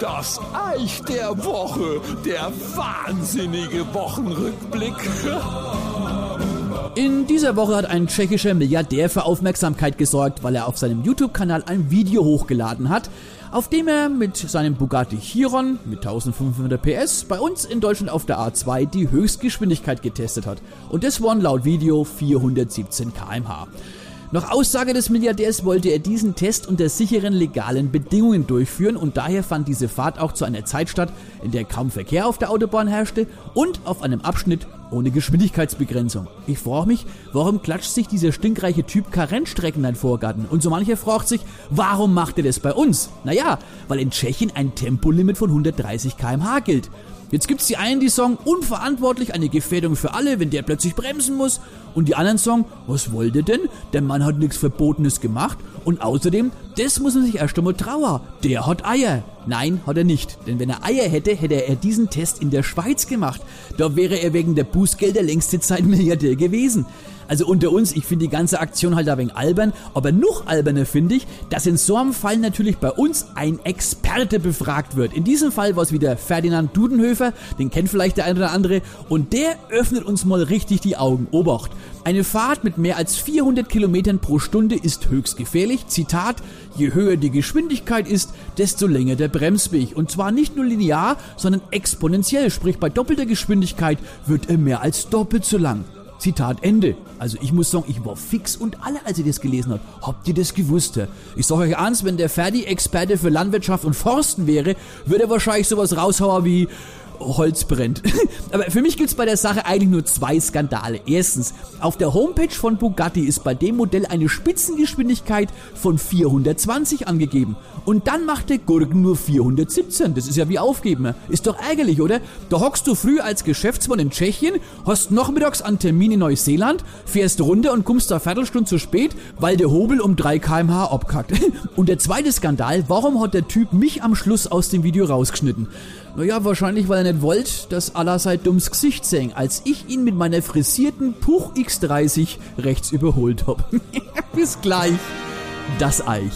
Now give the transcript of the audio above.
Das Eich der Woche, der wahnsinnige Wochenrückblick. In dieser Woche hat ein tschechischer Milliardär für Aufmerksamkeit gesorgt, weil er auf seinem YouTube-Kanal ein Video hochgeladen hat, auf dem er mit seinem Bugatti Chiron mit 1500 PS bei uns in Deutschland auf der A2 die Höchstgeschwindigkeit getestet hat. Und das waren laut Video 417 km/h. Nach Aussage des Milliardärs wollte er diesen Test unter sicheren legalen Bedingungen durchführen und daher fand diese Fahrt auch zu einer Zeit statt, in der kaum Verkehr auf der Autobahn herrschte und auf einem Abschnitt ohne Geschwindigkeitsbegrenzung. Ich frage mich, warum klatscht sich dieser stinkreiche Typ Karenzstrecken in Vorgarten? Und so mancher fragt sich, warum macht er das bei uns? Naja, weil in Tschechien ein Tempolimit von 130 km/h gilt. Jetzt gibt's die einen, die sagen, unverantwortlich, eine Gefährdung für alle, wenn der plötzlich bremsen muss. Und die anderen sagen, was wollte denn? Der Mann hat nichts Verbotenes gemacht. Und außerdem, das muss man sich erst einmal trauern. Der hat Eier. Nein, hat er nicht. Denn wenn er Eier hätte, hätte er diesen Test in der Schweiz gemacht. Da wäre er wegen der Bußgelder längste Zeit Milliardär gewesen. Also unter uns, ich finde die ganze Aktion halt ein wenig albern, aber noch alberner finde ich, dass in so einem Fall natürlich bei uns ein Experte befragt wird. In diesem Fall war es wieder Ferdinand Dudenhöfer, den kennt vielleicht der eine oder andere, und der öffnet uns mal richtig die Augen. Obacht! Eine Fahrt mit mehr als 400 Kilometern pro Stunde ist höchst gefährlich. Zitat, je höher die Geschwindigkeit ist, desto länger der Bremsweg. Und zwar nicht nur linear, sondern exponentiell, sprich bei doppelter Geschwindigkeit wird er mehr als doppelt so lang. Zitat Ende. Also ich muss sagen, ich war fix und alle, als ich das gelesen habe. Habt ihr das gewusst? Ich sage euch ernst, wenn der Ferdi Experte für Landwirtschaft und Forsten wäre, würde er wahrscheinlich sowas raushauen wie Holz brennt. Aber für mich gibt's bei der Sache eigentlich nur zwei Skandale. Erstens, auf der Homepage von Bugatti ist bei dem Modell eine Spitzengeschwindigkeit von 420 angegeben. Und dann macht der Gurken nur 417. Das ist ja wie aufgeben. Ist doch ärgerlich, oder? Da hockst du früh als Geschäftsmann in Tschechien, hast nachmittags einen Termin in Neuseeland, fährst runter und kommst da Viertelstunde zu spät, weil der Hobel um 3 kmh abkackt. Und der zweite Skandal, warum hat der Typ mich am Schluss aus dem Video rausgeschnitten? Naja, wahrscheinlich, weil er nicht wollte, dass Allah sein dummes Gesicht sehen, als ich ihn mit meiner frisierten Puch X30 rechts überholt hab. Bis gleich. Das Eich.